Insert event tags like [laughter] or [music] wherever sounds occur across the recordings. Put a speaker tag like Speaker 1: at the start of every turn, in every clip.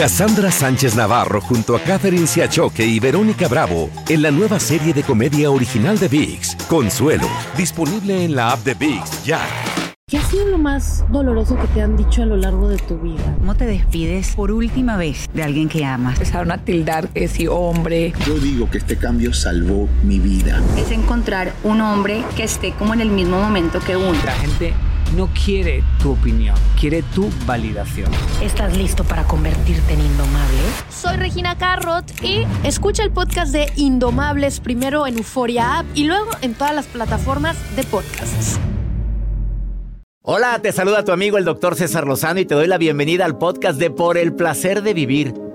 Speaker 1: Cassandra Sánchez Navarro junto a Catherine Siachoque y Verónica Bravo en la nueva serie de comedia original de VIX, Consuelo, disponible en la app de VIX ya.
Speaker 2: ¿Qué ha sido lo más doloroso que te han dicho a lo largo de tu vida?
Speaker 3: ¿Cómo te despides por última vez de alguien que amas?
Speaker 4: Empezaron a tildar que si hombre.
Speaker 5: Yo digo que este cambio salvó mi vida.
Speaker 6: Es encontrar un hombre que esté como en el mismo momento que uno.
Speaker 7: La gente no quiere tu opinión, quiere tu validación.
Speaker 2: ¿Estás listo para convertirte en indomable?
Speaker 8: Soy Regina Carrot y escucha el podcast de Indomables primero en Euforia App y luego en todas las plataformas de podcasts.
Speaker 9: Hola, te saluda tu amigo el doctor César Lozano y te doy la bienvenida al podcast de Por el placer de vivir.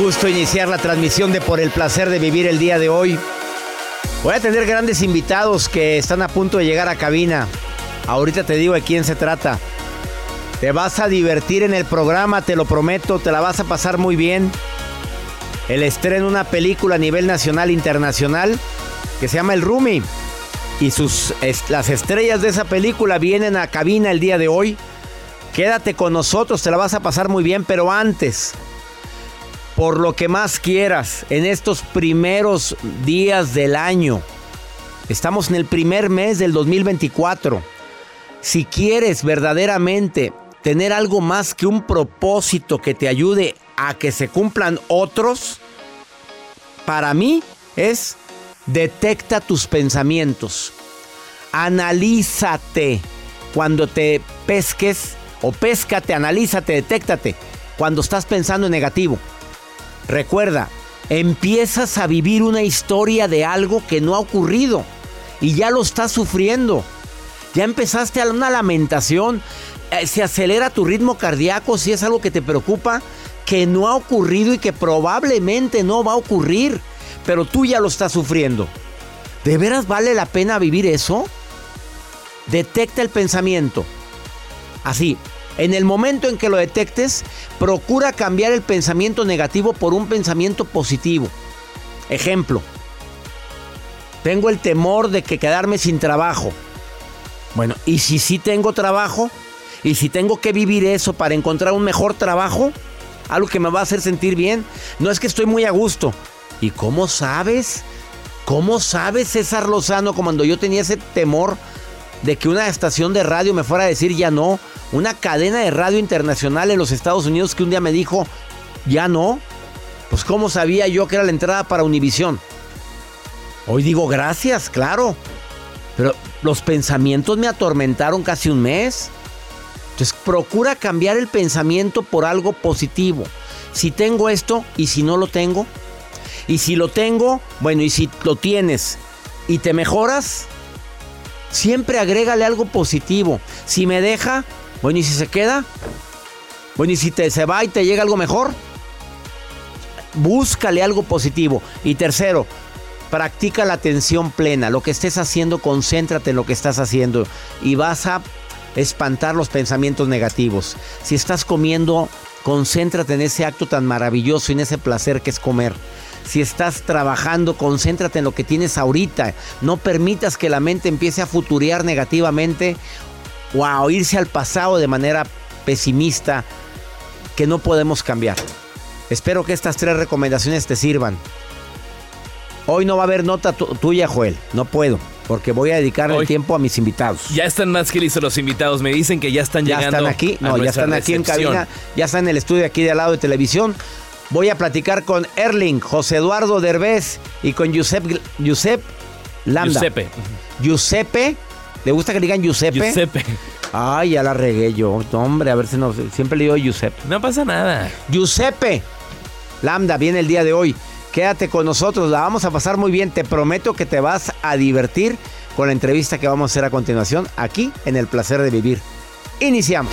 Speaker 9: Gusto iniciar la transmisión de Por el placer de vivir el día de hoy. Voy a tener grandes invitados que están a punto de llegar a cabina. Ahorita te digo de quién se trata. Te vas a divertir en el programa, te lo prometo, te la vas a pasar muy bien. El estreno de una película a nivel nacional e internacional que se llama El Rumi. Y sus, las estrellas de esa película vienen a cabina el día de hoy. Quédate con nosotros, te la vas a pasar muy bien, pero antes por lo que más quieras en estos primeros días del año. Estamos en el primer mes del 2024. Si quieres verdaderamente tener algo más que un propósito que te ayude a que se cumplan otros, para mí es detecta tus pensamientos. Analízate cuando te pesques o péscate, analízate, detéctate cuando estás pensando en negativo. Recuerda, empiezas a vivir una historia de algo que no ha ocurrido y ya lo estás sufriendo. Ya empezaste a una lamentación, eh, se acelera tu ritmo cardíaco si es algo que te preocupa, que no ha ocurrido y que probablemente no va a ocurrir, pero tú ya lo estás sufriendo. ¿De veras vale la pena vivir eso? Detecta el pensamiento. Así, en el momento en que lo detectes, procura cambiar el pensamiento negativo por un pensamiento positivo. Ejemplo, tengo el temor de que quedarme sin trabajo. Bueno, ¿y si sí tengo trabajo? ¿Y si tengo que vivir eso para encontrar un mejor trabajo? Algo que me va a hacer sentir bien. No es que estoy muy a gusto. ¿Y cómo sabes? ¿Cómo sabes, César Lozano, cuando yo tenía ese temor de que una estación de radio me fuera a decir ya no? Una cadena de radio internacional en los Estados Unidos que un día me dijo ya no. Pues ¿cómo sabía yo que era la entrada para Univisión? Hoy digo gracias, claro. Pero los pensamientos me atormentaron casi un mes. Entonces procura cambiar el pensamiento por algo positivo. Si tengo esto y si no lo tengo. Y si lo tengo, bueno, y si lo tienes y te mejoras, siempre agrégale algo positivo. Si me deja, bueno, ¿y si se queda? Bueno, ¿y si te, se va y te llega algo mejor? Búscale algo positivo. Y tercero, practica la atención plena. Lo que estés haciendo, concéntrate en lo que estás haciendo. Y vas a espantar los pensamientos negativos. Si estás comiendo, concéntrate en ese acto tan maravilloso y en ese placer que es comer. Si estás trabajando, concéntrate en lo que tienes ahorita. No permitas que la mente empiece a futurear negativamente o a irse al pasado de manera pesimista que no podemos cambiar. Espero que estas tres recomendaciones te sirvan. Hoy no va a haber nota tuya, Joel. No puedo. porque voy a dedicarle el tiempo a mis invitados.
Speaker 10: Ya están más que listos los invitados. Me dicen que ya están
Speaker 9: Ya
Speaker 10: llegando.
Speaker 9: están aquí, no, ya están aquí en cabina, ya están en el estudio aquí de al lado de televisión. Voy a platicar con Erling, José Eduardo Derbez y con Giuseppe, Giuseppe Lambda.
Speaker 10: Giuseppe.
Speaker 9: Giuseppe, ¿le gusta que le digan Giuseppe?
Speaker 10: Giuseppe.
Speaker 9: Ay, ya la regué yo. Hombre, a ver si no. Siempre le digo Giuseppe.
Speaker 10: No pasa nada.
Speaker 9: Giuseppe Lambda viene el día de hoy. Quédate con nosotros, la vamos a pasar muy bien. Te prometo que te vas a divertir con la entrevista que vamos a hacer a continuación aquí en El Placer de Vivir. Iniciamos.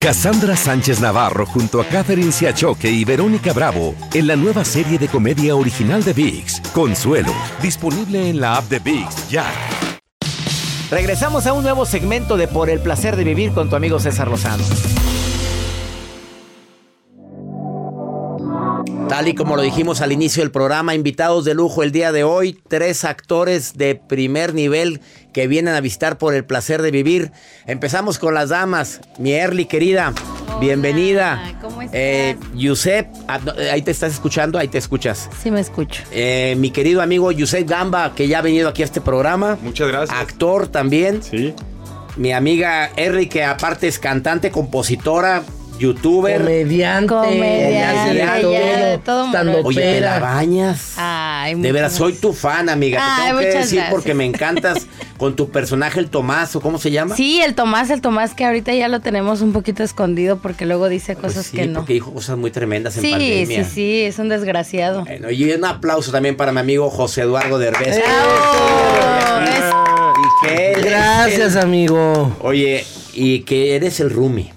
Speaker 1: Cassandra Sánchez Navarro junto a Catherine Siachoque y Verónica Bravo en la nueva serie de comedia original de VIX, Consuelo, disponible en la app de VIX ya.
Speaker 9: Regresamos a un nuevo segmento de Por el placer de vivir con tu amigo César Lozano. Tal y como lo dijimos al inicio del programa, invitados de lujo el día de hoy, tres actores de primer nivel que vienen a visitar por el placer de vivir. Empezamos con las damas. Mi Erly querida, bienvenida.
Speaker 2: ¿cómo estás?
Speaker 9: Eh, Yusef, ah, eh, ahí te estás escuchando, ahí te escuchas.
Speaker 2: Sí me escucho.
Speaker 9: Eh, mi querido amigo Yusef Gamba, que ya ha venido aquí a este programa.
Speaker 11: Muchas gracias.
Speaker 9: Actor también.
Speaker 11: Sí.
Speaker 9: Mi amiga Erly, que aparte es cantante, compositora, youtuber.
Speaker 12: Comediante,
Speaker 9: Comediante,
Speaker 12: de todo,
Speaker 2: todo
Speaker 12: estando
Speaker 9: Oye, te la bañas.
Speaker 2: Ay,
Speaker 9: De veras, soy tu fan, amiga.
Speaker 2: Ay,
Speaker 9: te tengo que decir
Speaker 2: gracias.
Speaker 9: porque me encantas [laughs] con tu personaje, el Tomás, o cómo se llama.
Speaker 2: Sí, el Tomás, el Tomás que ahorita ya lo tenemos un poquito escondido porque luego dice
Speaker 9: Pues
Speaker 2: cosas
Speaker 9: sí,
Speaker 2: que no.
Speaker 9: porque dijo cosas muy tremendas en
Speaker 2: Sí,
Speaker 9: pandemia.
Speaker 2: sí, sí, es un desgraciado.
Speaker 9: Bueno, y un aplauso también para mi amigo José Eduardo Derbez. Y que él es
Speaker 12: Gracias,
Speaker 9: el-
Speaker 12: amigo.
Speaker 9: Oye, y que eres el Rumi.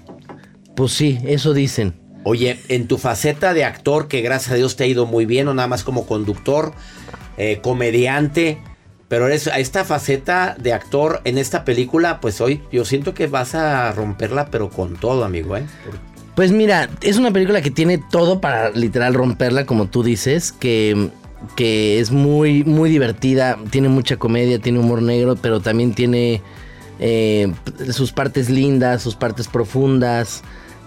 Speaker 12: Pues sí, eso dicen.
Speaker 9: Oye, en tu faceta de actor, que gracias a Dios te ha ido muy bien, o nada más como conductor, eh, comediante, pero eres a esta faceta de actor en esta película, pues hoy yo siento que vas a romperla, pero con todo, amigo, ¿eh?
Speaker 12: Pues mira, es una película que tiene todo para literal romperla, como tú dices, que, que es muy, muy divertida, tiene mucha comedia, tiene humor negro, pero también tiene eh, sus partes lindas, sus partes profundas,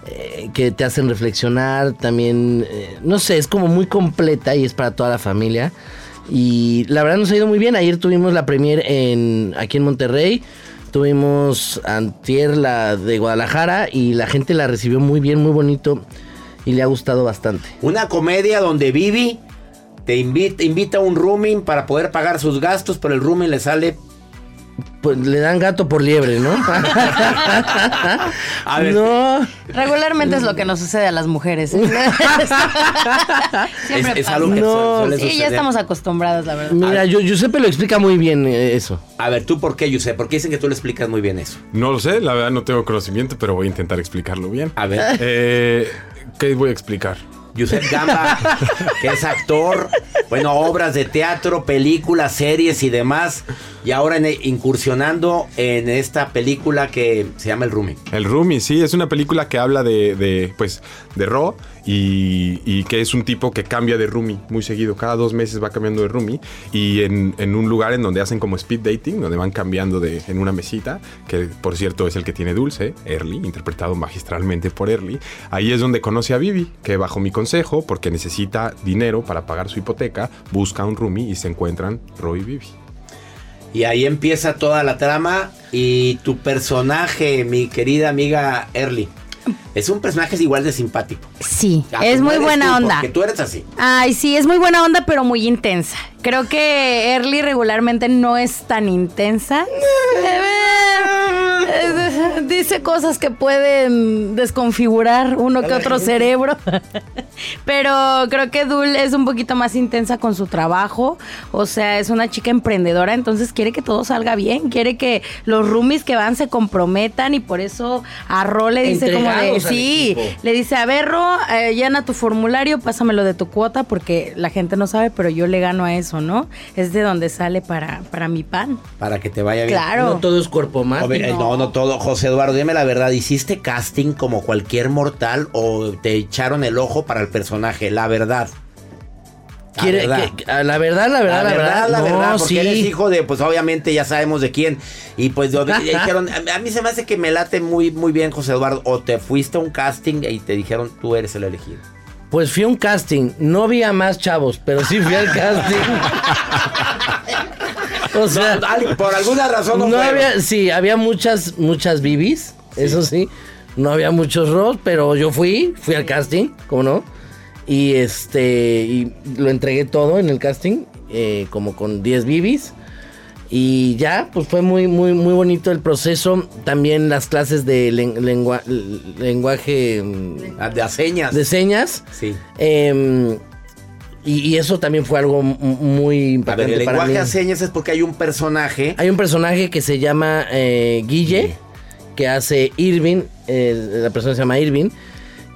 Speaker 12: eh, que te hacen reflexionar, también, eh, no sé, es como muy completa y es para toda la familia. Y la verdad nos ha ido muy bien. Ayer tuvimos la premier en, aquí en Monterrey. Tuvimos antier la de Guadalajara y la gente la recibió muy bien, muy bonito y le ha gustado bastante.
Speaker 9: Una comedia donde Vivi te invita, invita a un rooming para poder pagar sus gastos, pero el rooming le sale...
Speaker 12: Pues le dan gato por liebre, ¿no? [laughs]
Speaker 9: A ver,
Speaker 12: no.
Speaker 2: Regularmente es lo que nos sucede a las mujeres. ¿eh? [laughs] Siempre
Speaker 9: Es- algo que
Speaker 12: No.
Speaker 9: suele
Speaker 2: Sí, ya
Speaker 9: suceder.
Speaker 2: estamos acostumbrados, la verdad.
Speaker 12: Mira, yo, Giuseppe lo explica muy bien eh, eso.
Speaker 9: A ver, ¿tú por qué, Yusef? Porque dicen que tú le explicas muy bien eso.
Speaker 11: No lo sé, la verdad no tengo conocimiento, pero voy a intentar explicarlo bien.
Speaker 9: A ver.
Speaker 11: Eh, ¿Qué voy a explicar?
Speaker 9: Yusef Gamba, que es actor, bueno, obras de teatro, películas, series y demás. Y ahora en- incursionando en esta película que se llama El Rooming.
Speaker 11: El Rumi, sí, es una película que habla de, de, pues, de Ro y, que es un tipo que cambia de Rumi muy seguido. Cada dos meses va cambiando de Rumi y en, un lugar en donde hacen como speed dating, donde van cambiando de, en una mesita, que por cierto es el que tiene Dulce, Early, interpretado magistralmente por Early. Ahí es donde conoce a Vivi, que bajo mi consejo, porque necesita dinero para pagar su hipoteca, busca un Rumi y se encuentran Ro y Vivi.
Speaker 9: Y ahí empieza toda la trama. Y tu personaje, mi querida amiga Early, es un personaje igual de simpático.
Speaker 2: Sí, es muy buena
Speaker 9: tú,
Speaker 2: onda.
Speaker 9: Porque tú eres así.
Speaker 2: Ay, sí, es muy buena onda, pero muy intensa. Creo que Early regularmente no es tan intensa. [laughs] dice cosas que pueden desconfigurar uno que otro cerebro. [laughs] Pero creo que Dul es un poquito más intensa con su trabajo. O sea, es una chica emprendedora, entonces quiere que todo salga bien. Quiere que los roomies que van se comprometan y por eso a Ro le dice como de, sí, le dice, a ver, Ro, eh, llena tu formulario, pásamelo de tu cuota porque la gente no sabe, pero yo le gano a eso, ¿no? Es de donde sale para, para mi pan.
Speaker 9: Para que te vaya bien.
Speaker 2: Claro.
Speaker 12: No todo es cuerpo más.
Speaker 9: Eh, no, no todo. José Eduardo, dime la verdad. ¿Hiciste casting como cualquier mortal o te echaron el ojo para el personaje? La verdad. La
Speaker 12: Quiere-
Speaker 9: verdad.
Speaker 12: que- a la verdad, la verdad, la, verdad,
Speaker 9: la
Speaker 12: no,
Speaker 9: verdad, porque
Speaker 12: sí.
Speaker 9: eres hijo de, pues obviamente ya sabemos de quién. Y pues [laughs] dijeron, a a mí se me hace que me late muy, muy bien, José Eduardo. O te fuiste a un casting y te dijeron, tú eres el elegido.
Speaker 12: Pues fui a un casting. No había más chavos, pero sí fui al [laughs] casting. o sea,
Speaker 9: No, por alguna razón no
Speaker 12: no había, sí, había muchas, muchas bibis, eso sí. No había muchos Ross, pero yo fui, fui al casting, ¿cómo no? Y este, y lo entregué todo en el casting, eh, como con 10 bibis. Y ya, pues fue muy, muy, muy bonito el proceso. También las clases de len- lengua- lenguaje mm,
Speaker 9: Ah, De señas.
Speaker 12: de señas.
Speaker 9: Sí.
Speaker 12: Em, y, y eso también fue algo muy
Speaker 9: A ver,
Speaker 12: impactante
Speaker 9: el
Speaker 12: para
Speaker 9: lenguaje
Speaker 12: mí.
Speaker 9: a señas es porque hay un personaje.
Speaker 12: Hay un personaje que se llama eh, Guille, que hace Irving, eh, la persona se llama Irving,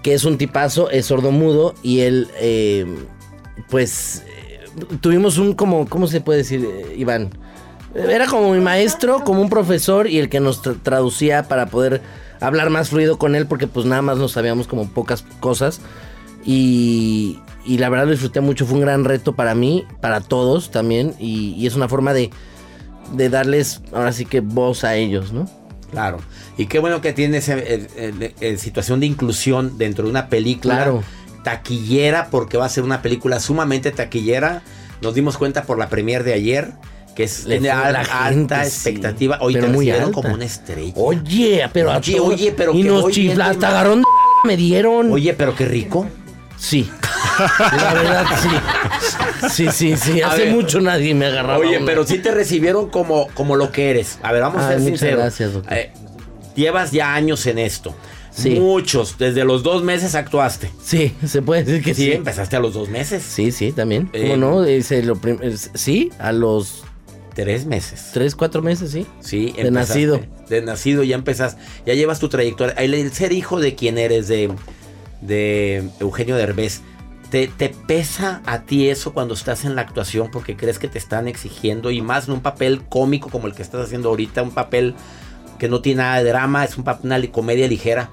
Speaker 12: que es un tipazo, es sordomudo y él, eh, pues, eh, tuvimos un como, ¿cómo se puede decir, Iván? Era como mi maestro, como un profesor y el que nos tra- traducía para poder hablar más fluido con él porque pues nada más nos sabíamos como pocas cosas y, y la verdad lo disfruté mucho, fue un gran reto para mí, para todos también y, y es una forma de, de darles ahora sí que voz a ellos, ¿no?
Speaker 9: Claro. Y qué bueno que tienes eh, eh, situación de inclusión dentro de una película
Speaker 12: Claro.
Speaker 9: taquillera, porque va a ser una película sumamente taquillera. Nos dimos cuenta por la premier de ayer que es
Speaker 12: Le
Speaker 9: tiene
Speaker 12: a la
Speaker 9: alta
Speaker 12: gente,
Speaker 9: expectativa. Hoy
Speaker 12: Pero
Speaker 9: te
Speaker 12: muy alta.
Speaker 9: como una estrella.
Speaker 12: Oye, pero a
Speaker 9: Oye,
Speaker 12: todos-
Speaker 9: oye, pero
Speaker 12: y
Speaker 9: que
Speaker 12: nos
Speaker 9: voy bien
Speaker 12: chifla,
Speaker 9: de
Speaker 12: hasta agarrón de me dieron.
Speaker 9: Oye, pero qué rico.
Speaker 12: Sí. La verdad, sí. Sí, sí, sí.
Speaker 9: A
Speaker 12: Hace
Speaker 9: ver.
Speaker 12: mucho nadie me agarraba.
Speaker 9: Oye,
Speaker 12: una.
Speaker 9: pero sí te recibieron como, como lo que eres. A ver, vamos a ser sinceros.
Speaker 12: gracias, doctor.
Speaker 9: Eh, llevas ya años en esto.
Speaker 12: Sí.
Speaker 9: Muchos. Desde los dos meses actuaste.
Speaker 12: Sí, se puede decir que
Speaker 9: Sí,
Speaker 12: sí.
Speaker 9: empezaste a los dos meses.
Speaker 12: Sí, sí, también.
Speaker 9: Eh,
Speaker 12: ¿Cómo no? Ese lo sí, a los
Speaker 9: Tres meses.
Speaker 12: tres, cuatro meses, sí.
Speaker 9: Sí,
Speaker 12: De nacido.
Speaker 9: De nacido ya empezas, ya llevas tu trayectoria. El, el ser hijo de quien eres, de, de Eugenio Derbez, ¿te, ¿te pesa a ti eso cuando estás en la actuación porque crees que te están exigiendo y más en un papel cómico como el que estás haciendo ahorita, un papel que no tiene nada de drama, es un papel, una comedia ligera?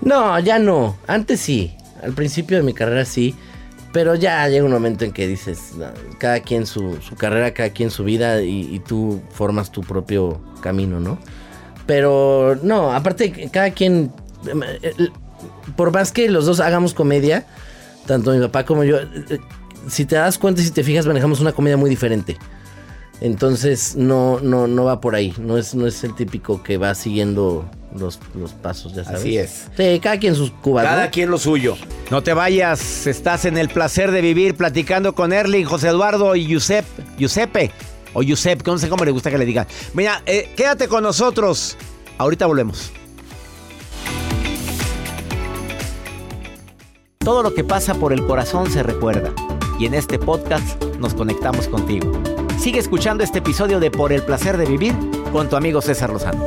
Speaker 12: No, ya no. Antes sí. Al principio de mi carrera sí. Pero ya llega un momento en que dices, "No, cada quien su, carrera, cada quien su vida y, tú formas tu propio camino, ¿no? Pero no, aparte cada quien, por más que los dos hagamos comedia, tanto mi papá como yo, si te das cuenta y si te fijas, manejamos una comedia muy diferente. Entonces no, no, no va por ahí. No es, no es el típico que va siguiendo los, los pasos, ya sabes.
Speaker 9: Así es.
Speaker 12: Sí, cada quien sus cubas. ¿no?
Speaker 9: Cada quien lo suyo. No te vayas, estás en el placer de vivir platicando con Erling, José Eduardo y Giuseppe. Giuseppe. O Giuseppe, no sé cómo le gusta que le digan. Mira, eh, quédate con nosotros. Ahorita volvemos. Todo lo que pasa por el corazón se recuerda. Y en este podcast nos conectamos contigo. Sigue escuchando este episodio de Por el placer de vivir con tu amigo César Lozano.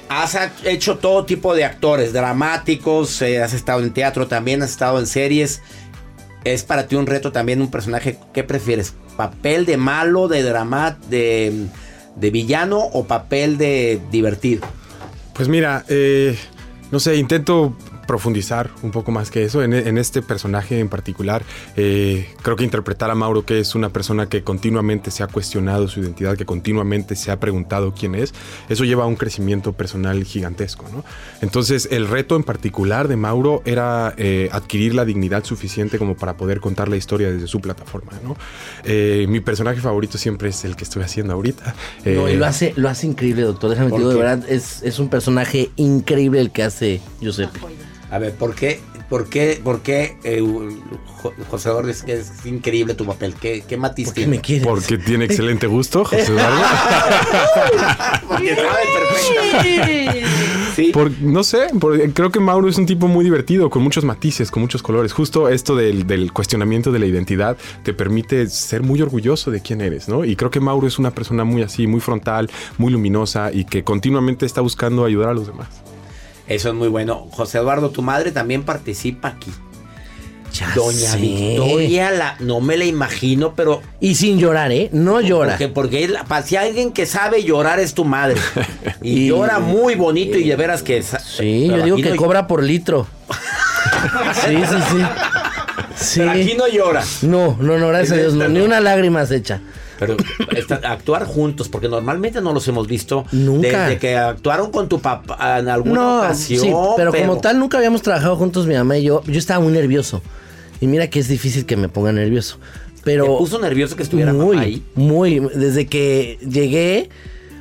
Speaker 9: has hecho todo tipo de actores, dramáticos, eh, has estado en teatro también, has estado en series. Es para ti un reto también un personaje, ¿qué prefieres? ¿Papel de malo, de drama, de, de villano o papel de divertido?
Speaker 11: Pues mira, eh, no sé, intento profundizar un poco más que eso en, en este personaje en particular. eh, creo que interpretar a Mauro, que es una persona que continuamente se ha cuestionado su identidad, que continuamente se ha preguntado quién es, eso lleva a un crecimiento personal gigantesco. ¿no? Entonces, el reto en particular de Mauro era eh, adquirir la dignidad suficiente como para poder contar la historia desde su plataforma. ¿no? Eh, mi personaje favorito siempre es el que estoy haciendo ahorita.
Speaker 12: No, y lo hace, lo hace increíble, doctor. Déjame te
Speaker 11: ¿Por
Speaker 12: digo, de verdad, es, es un personaje increíble el que hace Giuseppe.
Speaker 9: A ver, ¿por qué, por qué, por qué eh, Jo- José Eduardo es que es increíble tu papel? ¿Qué, qué matiz tiene?
Speaker 12: me quieres?
Speaker 11: Porque tiene excelente gusto, José [laughs] Eduardo. [laughs]
Speaker 9: Porque sabe perfectamente. Sí.
Speaker 11: Por- no sé, por- creo que Mauro es un tipo muy divertido, con muchos matices, con muchos colores. Justo esto del, del cuestionamiento de la identidad te permite ser muy orgulloso de quién eres, ¿no? Y creo que Mauro es una persona muy así, muy frontal, muy luminosa y que continuamente está buscando ayudar a los demás.
Speaker 9: Eso es muy bueno. José Eduardo, tu madre también participa aquí. Doña
Speaker 12: sé.
Speaker 9: Victoria, la, no me la imagino, pero.
Speaker 12: Y sin llorar, ¿eh? No llora.
Speaker 9: Porque, porque la- si alguien que sabe llorar es tu madre. Y, [laughs]
Speaker 12: Y-
Speaker 9: llora muy bonito y de veras que.
Speaker 12: Sí, yo digo que
Speaker 9: no-
Speaker 12: cobra por litro. Sí, [laughs] sí, sí. Sí.
Speaker 9: Pero aquí no llora.
Speaker 12: No, no, no, gracias a Dios, no, ni una lágrima se echa.
Speaker 9: Pero actuar juntos, porque normalmente no los hemos visto.
Speaker 12: Nunca.
Speaker 9: Desde que actuaron con tu papá en alguna
Speaker 12: No,
Speaker 9: ocasión.
Speaker 12: sí, pero, como tal nunca habíamos trabajado juntos mi mamá y yo. Yo estaba muy nervioso. Y mira que es difícil que me ponga nervioso. Pero
Speaker 9: ¿Te puso nervioso que estuviera
Speaker 12: muy,
Speaker 9: mamá ahí?
Speaker 12: Muy, desde que llegué,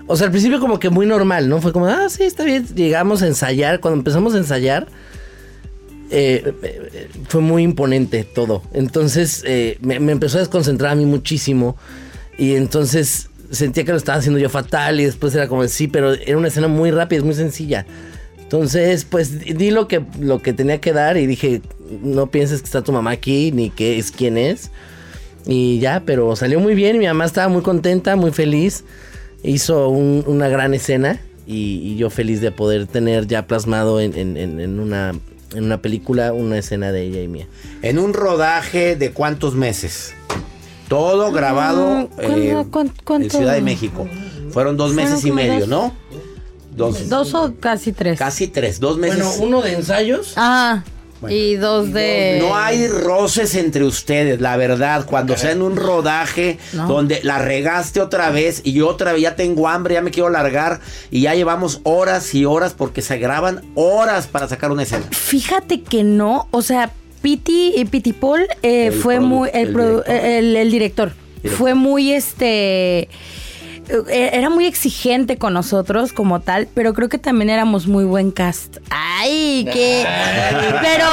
Speaker 12: o sea, al principio como que muy normal, ¿no? Fue como, ah, sí, está bien. Llegamos a ensayar, cuando empezamos a ensayar, eh, eh, fue muy imponente todo. Entonces eh, me, me empezó a desconcentrar a mí muchísimo y entonces sentía que lo estaba haciendo yo fatal y después era como, sí, pero era una escena muy rápida, es muy sencilla. Entonces, pues di lo que, lo que tenía que dar y dije, no pienses que está tu mamá aquí ni que es quién es. Y ya, pero salió muy bien. Mi mamá estaba muy contenta, muy feliz. Hizo un- una gran escena y, y yo feliz de poder tener ya plasmado en, en- en- una, en una película una escena de ella y mía.
Speaker 9: En un rodaje de cuántos meses. Todo grabado
Speaker 2: ¿cuándo-
Speaker 9: eh, en Ciudad de México. Fueron dos meses y medio,
Speaker 2: dos.
Speaker 9: ¿no? Dos.
Speaker 2: Dos o casi tres.
Speaker 9: Casi tres, dos meses.
Speaker 12: Bueno, uno de ensayos.
Speaker 2: Ah, y dos de...
Speaker 9: No hay roces entre ustedes, la verdad. Cuando sea en un rodaje
Speaker 2: No.
Speaker 9: donde la regaste otra vez y yo otra vez ya tengo hambre, ya me quiero largar y ya llevamos horas y horas porque se graban horas para sacar una escena.
Speaker 2: Fíjate que no, o sea, Piti, eh, Piti Paul eh, fue muy, el,
Speaker 9: el
Speaker 2: el- el director, fue muy este, era muy exigente con nosotros como tal, pero creo que también éramos muy buen cast. Ay, que, [laughs] pero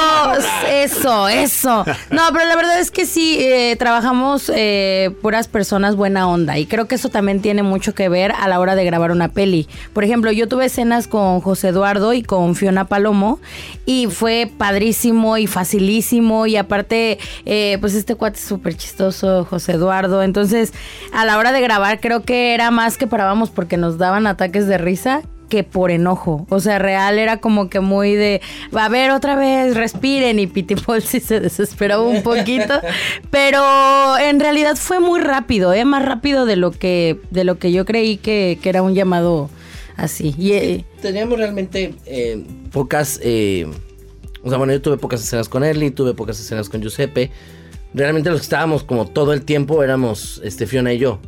Speaker 2: eso, eso. No, pero la verdad es que sí, eh, trabajamos eh, puras personas buena onda y creo que eso también tiene mucho que ver a la hora de grabar una peli. Por ejemplo, yo tuve escenas con José Eduardo y con Fiona Palomo y fue padrísimo y facilísimo y aparte, eh, pues este cuate es súper chistoso, José Eduardo. Entonces, a la hora de grabar creo que era más que parábamos porque nos daban ataques de risa que por enojo. O sea, real era como que muy de, va a ver otra vez, respiren. Y Piti Paul sí se desesperó un poquito. [laughs] pero en realidad fue muy rápido, ¿eh? Más rápido de lo que, de lo que yo creí que, que era un llamado así. Y, eh,
Speaker 12: Teníamos realmente eh, pocas. eh, o sea, bueno, yo tuve pocas escenas con Erly, tuve pocas escenas con Giuseppe. Realmente los que estábamos como todo el tiempo éramos este, Fiona y yo.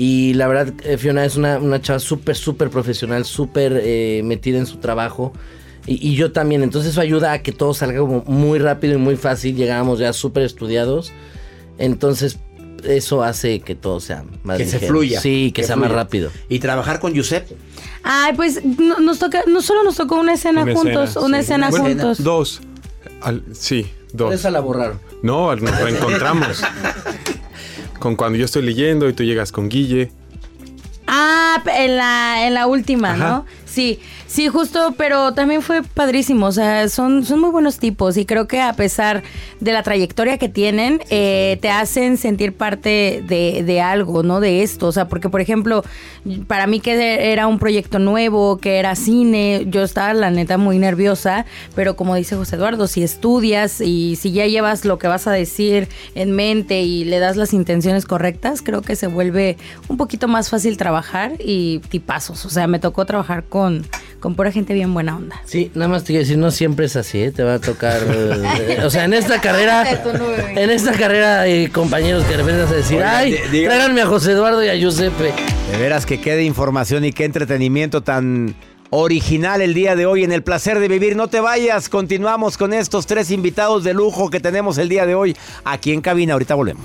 Speaker 12: Y la verdad, eh, Fiona es una, una chava súper, súper profesional, súper eh, metida en su trabajo. Y, y yo también. Entonces eso ayuda a que todo salga como muy rápido y muy fácil. Llegábamos ya súper estudiados. Entonces eso hace que todo sea más
Speaker 9: Que se fluya.
Speaker 12: Sí, que, sea más rápido.
Speaker 9: Y trabajar con Giuseppe.
Speaker 2: ay, pues no- nos toca, no solo nos tocó una escena
Speaker 11: Una
Speaker 2: juntos,
Speaker 11: escena,
Speaker 2: una
Speaker 11: sí.
Speaker 2: escena
Speaker 11: Bueno,
Speaker 2: juntos.
Speaker 11: Dos. Al- sí, dos.
Speaker 12: Esa la borraron.
Speaker 11: No, nos reencontramos. [laughs] con cuando yo estoy leyendo y tú llegas con Guille.
Speaker 2: Ah, en la, en la última,
Speaker 11: Ajá.
Speaker 2: ¿no? Sí, sí, justo, pero también fue padrísimo. O sea, son, son muy buenos tipos y creo que a pesar de la trayectoria que tienen, eh, te hacen sentir parte de, de algo, ¿no? De esto. O sea, porque, por ejemplo, para mí que era un proyecto nuevo, que era cine, yo estaba, la neta, muy nerviosa, pero como dice José Eduardo, si estudias y si ya llevas lo que vas a decir en mente y le das las intenciones correctas, creo que se vuelve un poquito más fácil trabajar y tipazos. O sea, me tocó trabajar con, con pura gente bien buena onda.
Speaker 12: Sí, nada más te quiero decir, no siempre es así, ¿eh? te va a tocar. [laughs] eh, o sea, en esta carrera, en esta carrera hay compañeros que de repente vas a decir,
Speaker 13: Oiga,
Speaker 12: ay, tráiganme a José Eduardo y a Giuseppe.
Speaker 9: De veras que qué de información y qué entretenimiento tan original el día de hoy en el placer de vivir. No te vayas, continuamos con estos tres invitados de lujo que tenemos el día de hoy aquí en cabina. Ahorita volvemos.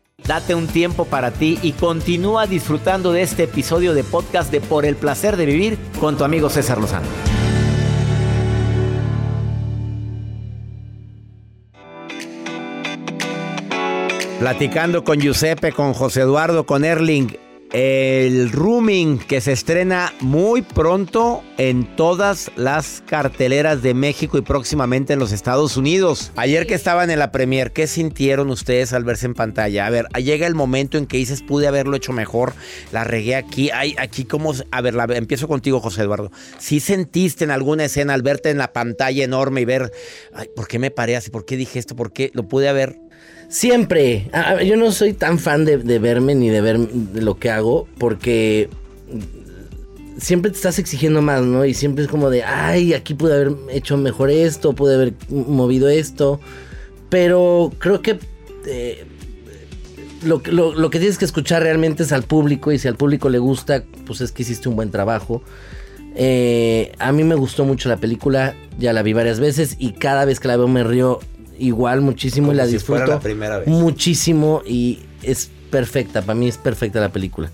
Speaker 9: Date un tiempo para ti y continúa disfrutando de este episodio de podcast de Por el placer de vivir con tu amigo César Lozano. Platicando con Giuseppe, con José Eduardo, con Erling, el rooming que se estrena muy pronto en todas las carteleras de México y próximamente en los Estados Unidos. Ayer que estaban en la premier, ¿qué sintieron ustedes al verse en pantalla? A ver, llega el momento en que dices, pude haberlo hecho mejor, la regué aquí, ay, aquí como, a ver, la- empiezo contigo José Eduardo. ¿Sí sentiste en alguna escena al verte en la pantalla enorme y ver, ay, ¿por qué me paré así? ¿Por qué dije esto? ¿Por qué lo pude haber?
Speaker 12: Siempre. A- a- yo no soy tan fan de, verme ni de ver lo que hago porque siempre te estás exigiendo más, ¿no? Y siempre es como de, ay, aquí pude haber hecho mejor esto, pude haber movido esto. Pero creo que eh, lo, que- lo- lo que tienes que escuchar realmente es al público y si al público le gusta, pues es que hiciste un buen trabajo. Eh, a mí me gustó mucho la película, ya la vi varias veces y cada vez que la veo me río igual muchísimo y la
Speaker 9: si
Speaker 12: disfruto
Speaker 9: fuera la primera vez.
Speaker 12: muchísimo y es perfecta, para mí es perfecta la película.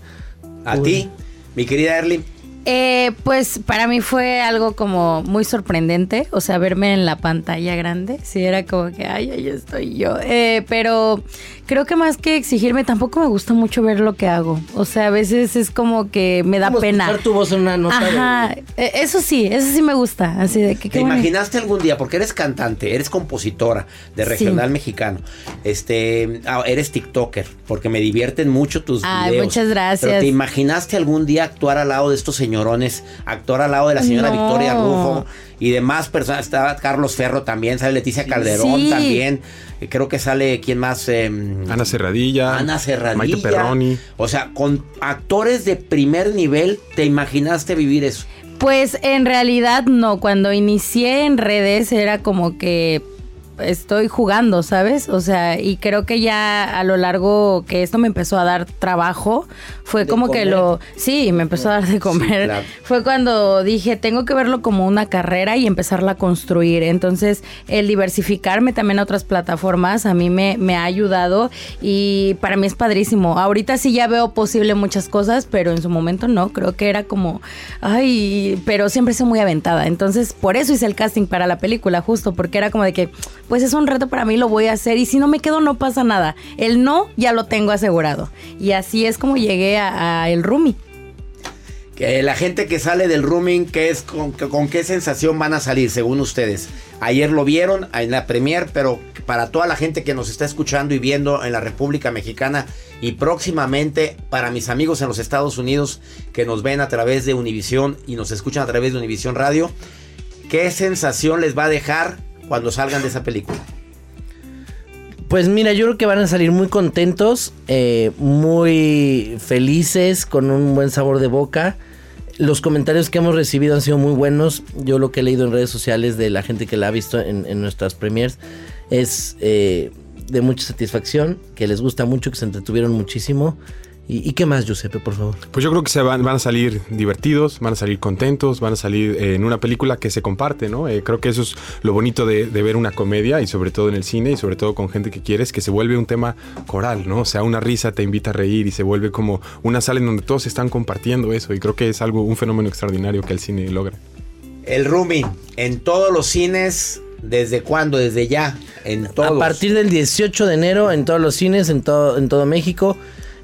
Speaker 9: ¿A ti, mi querida Erling?
Speaker 2: Eh, pues para mí fue algo como muy sorprendente, o sea, verme en la pantalla grande, sí, era como que, ay, ahí estoy yo. Eh, pero creo que más que exigirme, tampoco me gusta mucho ver lo que hago. O sea, a veces es como que me da
Speaker 12: Como
Speaker 2: pena.
Speaker 12: escuchar tu voz en una nota
Speaker 2: Ajá, eh, eso sí, eso sí me gusta, así de que
Speaker 9: ¿Te imaginaste algún día, porque eres cantante, eres compositora de
Speaker 2: Sí.
Speaker 9: regional mexicano, este, ah, eres TikToker, porque me divierten mucho tus
Speaker 2: Ay,
Speaker 9: videos.
Speaker 2: muchas gracias.
Speaker 9: Pero ¿te imaginaste algún día actuar al lado de estos señorones, actuar al lado de la señora
Speaker 2: No.
Speaker 9: Victoria Rufo y demás personas? Estaba Carlos Ferro también, sale Leticia Calderón
Speaker 2: Sí.
Speaker 9: también. Eh, Creo que sale, ¿quién más? Em,
Speaker 11: Ana Serradilla.
Speaker 9: Ana Serradilla.
Speaker 11: Maite Perroni.
Speaker 9: O sea, con actores de primer nivel, ¿te imaginaste vivir eso?
Speaker 2: Pues en realidad no, cuando inicié en redes era como que estoy jugando, ¿sabes? O sea, y creo que ya a lo largo que esto me empezó a dar trabajo, fue
Speaker 14: De
Speaker 2: como que lo... Sí, me empezó a dar de comer.
Speaker 14: claro.
Speaker 2: Fue cuando dije, tengo que verlo como una carrera y empezarla a construir. Entonces, el diversificarme también a otras plataformas a mí me, me ha ayudado y para mí es padrísimo. Ahorita sí ya veo posible muchas cosas, pero en su momento no. Creo que era como, ay, pero siempre soy muy aventada. Entonces, por eso hice el casting para la película, justo porque era como de que, pues es un reto para mí, lo voy a hacer y si no me quedo no pasa nada. El no ya lo tengo asegurado. Y así es como llegué a, El Rumi.
Speaker 9: Que la gente que sale del rooming, ¿qué es, con, con qué sensación van a salir según ustedes? Ayer lo vieron en la premier, pero para toda la gente que nos está escuchando y viendo en la República Mexicana y próximamente para mis amigos en los Estados Unidos que nos ven a través de Univisión y nos escuchan a través de Univisión Radio, ¿qué sensación les va a dejar cuando salgan de esa película?
Speaker 12: Pues mira, yo creo que van a salir muy contentos, eh, muy felices, con un buen sabor de boca. Los comentarios que hemos recibido han sido muy buenos. Yo lo que he leído en redes sociales de la gente que la ha visto en, nuestras premiers es eh, de mucha satisfacción, que les gusta mucho, que se entretuvieron muchísimo. ¿Y, y qué más, Giuseppe, por favor?
Speaker 11: Pues yo creo que se van, van a salir divertidos, van a salir contentos, van a salir eh, en una película que se comparte, ¿no? Eh, creo que eso es lo bonito de, de ver una comedia y sobre todo en el cine y sobre todo con gente que quieres, que se vuelve un tema coral, ¿no? O sea, una risa te invita a reír y se vuelve como una sala en donde todos están compartiendo eso y creo que es algo, un fenómeno extraordinario que el cine logra.
Speaker 9: El Rumi, en todos los cines, ¿desde cuándo? Desde ya, en todos.
Speaker 12: A partir del 18 de enero en todos los cines, en todo, en todo México.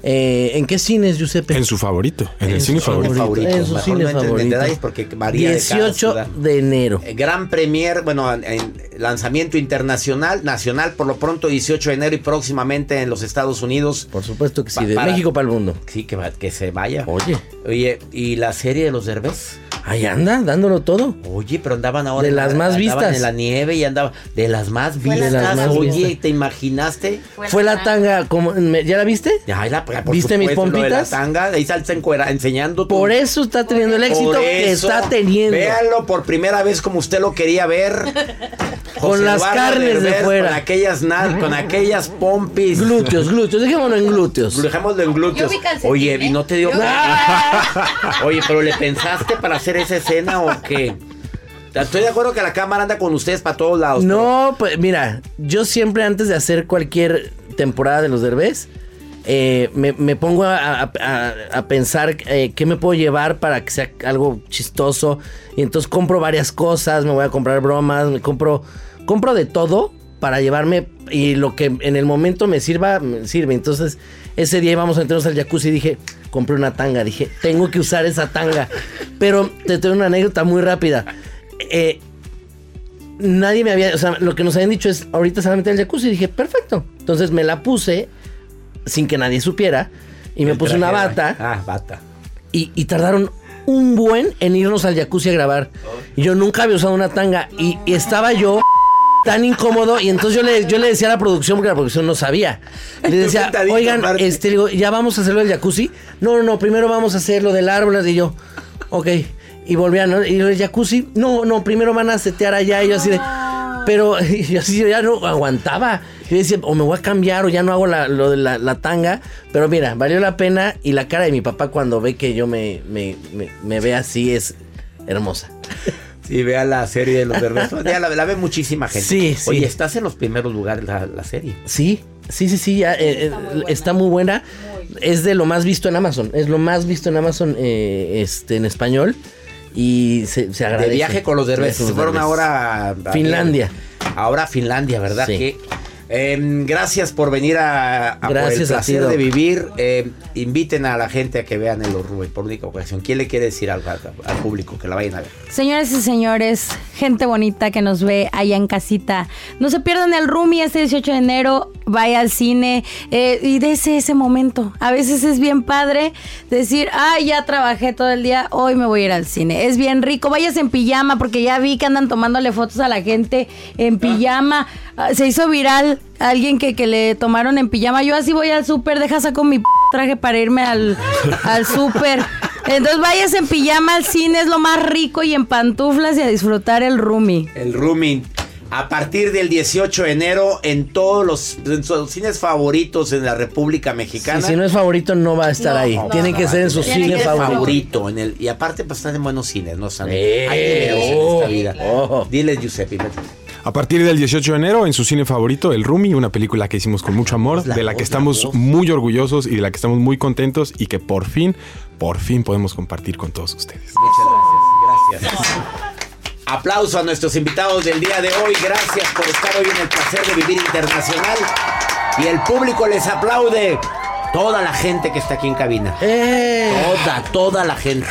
Speaker 12: Eh, ¿En qué cines, Giuseppe?
Speaker 11: En su favorito, en, el
Speaker 9: su
Speaker 11: cine favorito.
Speaker 12: En su
Speaker 9: Mejor
Speaker 12: cine
Speaker 9: no
Speaker 12: favorito.
Speaker 9: detalles porque varía de cada
Speaker 12: 18
Speaker 9: ciudad.
Speaker 12: de enero.
Speaker 9: Eh, Gran Premier, bueno, en- en lanzamiento internacional, nacional por lo pronto 18 de enero y próximamente en los Estados Unidos.
Speaker 12: Por supuesto que sí,
Speaker 9: Pa-
Speaker 12: de
Speaker 9: para-
Speaker 12: México para el mundo.
Speaker 9: Sí, que, va- que se vaya.
Speaker 12: Oye.
Speaker 9: Oye, ¿y la serie de los Derbez?
Speaker 12: Ahí anda, dándolo todo.
Speaker 9: Oye, pero andaban ahora
Speaker 12: De las
Speaker 9: la-
Speaker 12: más
Speaker 9: andaban
Speaker 12: vistas.
Speaker 9: en la nieve y andaban de las más vistas.
Speaker 12: la- De las más
Speaker 9: Oye,
Speaker 12: vistas.
Speaker 9: ¿te imaginaste?
Speaker 12: Fue la tanga, como, ¿ya la viste?
Speaker 9: Ya, la, por
Speaker 12: ¿Viste mis
Speaker 9: supuesto, lo de la
Speaker 12: pompitas?
Speaker 9: tanga, ahí salta encuera- enseñando tu-
Speaker 12: Por eso está teniendo el éxito
Speaker 9: Por
Speaker 12: que está teniendo.
Speaker 9: Véanlo por primera vez como usted lo quería ver. [laughs]
Speaker 12: Con las carnes de fuera.
Speaker 9: Con aquellas, na- con aquellas pompis.
Speaker 12: Glúteos, glúteos, dejémoslo en glúteos.
Speaker 9: Dejémoslo en glúteos. Oye,
Speaker 2: ¿eh?
Speaker 9: ¿y no te dio...
Speaker 2: Yo [laughs]
Speaker 9: Oye, pero ¿le pensaste para hacer esa escena o qué? Estoy de acuerdo que la cámara anda con ustedes para todos lados.
Speaker 12: No, pues mira, yo siempre antes de hacer cualquier temporada de los Derbez, eh, me, me pongo a, a- pensar eh, qué me puedo llevar para que sea algo chistoso. Y entonces compro varias cosas, me voy a comprar bromas, me compro, compro de todo para llevarme y lo que en el momento me sirva, me sirve. Entonces ese día íbamos a meternos al jacuzzi y dije, compré una tanga, dije, tengo que usar esa tanga. Pero te tengo una anécdota muy rápida. Eh, nadie me había, o sea, lo que nos habían dicho es, ahorita meter el jacuzzi. Y dije, perfecto. Entonces me la puse sin que nadie supiera y me puse una bata
Speaker 9: Ah, bata.
Speaker 12: y, y tardaron un buen en irnos al jacuzzi a grabar. Y yo nunca había usado una tanga y, y estaba yo [laughs] tan incómodo y entonces yo le, yo le decía a la producción, porque la producción no sabía. Le [laughs] decía, oigan, este, digo, ya vamos a hacerlo del jacuzzi. No, no, no, primero vamos a hacer lo del árbol. Y yo, ok. Y volvían, ¿no? Y el jacuzzi, no, no, primero van a setear allá. Y yo así de, pero [laughs] yo así yo ya no aguantaba. Yo decía, o me voy a cambiar o ya no hago la, lo de la, la tanga. Pero mira, valió la pena. Y la cara de mi papá cuando ve que yo me, me, me, me ve así es hermosa. [laughs]
Speaker 9: Sí, vea la serie de los Derbez. Ya la, la ve muchísima gente.
Speaker 12: Sí, sí.
Speaker 9: Oye, estás en los primeros lugares la, la serie.
Speaker 12: Sí, sí, sí, sí, ya, eh, eh, está, muy buena. Es de lo más visto en Amazon. Es lo más visto en Amazon eh, este, en español. Y se, se agradece.
Speaker 9: De viaje con los Derbez.
Speaker 12: Con
Speaker 9: Se fueron ahora a, a-
Speaker 12: Finlandia.
Speaker 9: Ahora a Finlandia, ¿verdad?
Speaker 12: Sí.
Speaker 9: Que, eh, gracias por venir a, a por el
Speaker 12: a ti,
Speaker 9: placer de vivir. Eh, inviten a la gente a que vean el Rubén por única ocasión. ¿Quién le quiere decir algo al, al público que la vayan a ver?
Speaker 2: Señoras y señores, gente bonita que nos ve allá en casita, no se pierdan el Rumi este 18 de enero, vaya al cine eh, y dése ese momento. A veces es bien padre decir, ay, ya trabajé todo el día, hoy me voy a ir al cine. Es bien rico, vayas en pijama porque ya vi que andan tomándole fotos a la gente en pijama. Ah, Se hizo viral alguien que, que le tomaron en pijama. Yo así voy al súper, deja saco mi p- traje para irme al, al súper. Entonces vayas en pijama al cine, es lo más rico y en pantuflas y a disfrutar el roomie.
Speaker 9: El Rooming. A partir del 18 de enero en todos los, en cines favoritos en la República
Speaker 12: Sí,
Speaker 9: Mexicana.
Speaker 12: si no es favorito, no va a estar
Speaker 2: No,
Speaker 12: ahí.
Speaker 2: no,
Speaker 12: Tiene
Speaker 2: no,
Speaker 12: que
Speaker 2: no,
Speaker 12: ser en su cine favorito.
Speaker 9: favorito en el y aparte pues están en buenos cines no están
Speaker 12: Eh,
Speaker 9: hay dineros en
Speaker 12: oh,
Speaker 9: esta vida
Speaker 12: oh.
Speaker 9: dile Giuseppe vete.
Speaker 11: A partir del 18 de enero, en su cine favorito, El Rumi, una película que hicimos con mucho amor,
Speaker 9: La
Speaker 11: de la
Speaker 9: voz,
Speaker 11: que estamos muy orgullosos y de la que estamos muy contentos y que por fin, por fin podemos compartir con todos ustedes.
Speaker 9: muchas gracias gracias. Aplauso a nuestros invitados del día de hoy. Gracias por estar hoy en el placer de vivir internacional. Y el público les aplaude. Toda la gente que está aquí en cabina.
Speaker 12: ¡Eh!
Speaker 9: toda toda la gente.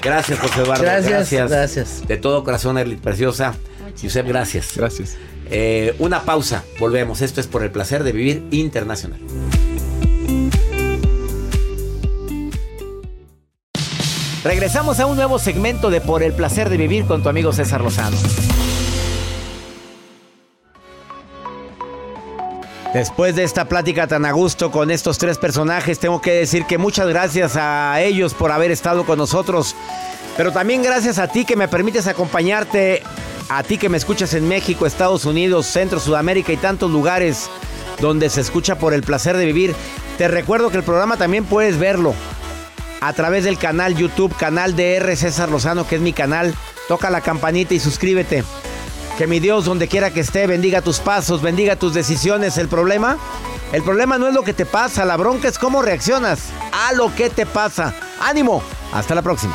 Speaker 9: Gracias José Eduardo.
Speaker 12: Gracias, gracias.
Speaker 9: de todo corazón Erlit preciosa Giuseppe gracias
Speaker 11: Gracias.
Speaker 9: Eh, una pausa, volvemos. Esto es por el placer de vivir internacional. Regresamos a un nuevo segmento de Por el placer de vivir con tu amigo César Lozano. Después de esta plática tan a gusto con estos tres personajes, tengo que decir que muchas gracias a ellos por haber estado con nosotros. Pero también gracias a ti que me permites acompañarte, a ti que me escuchas en México, Estados Unidos, Centro, Sudamérica y tantos lugares donde se escucha por el placer de vivir. Te recuerdo que el programa también puedes verlo a través del canal YouTube, canal de R. César Lozano, que es mi canal. Toca la campanita y suscríbete. Que mi Dios, donde quiera que esté, bendiga tus pasos, bendiga tus decisiones. El problema, el problema no es lo que te pasa, la bronca es cómo reaccionas a lo que te pasa. Ánimo, hasta la próxima.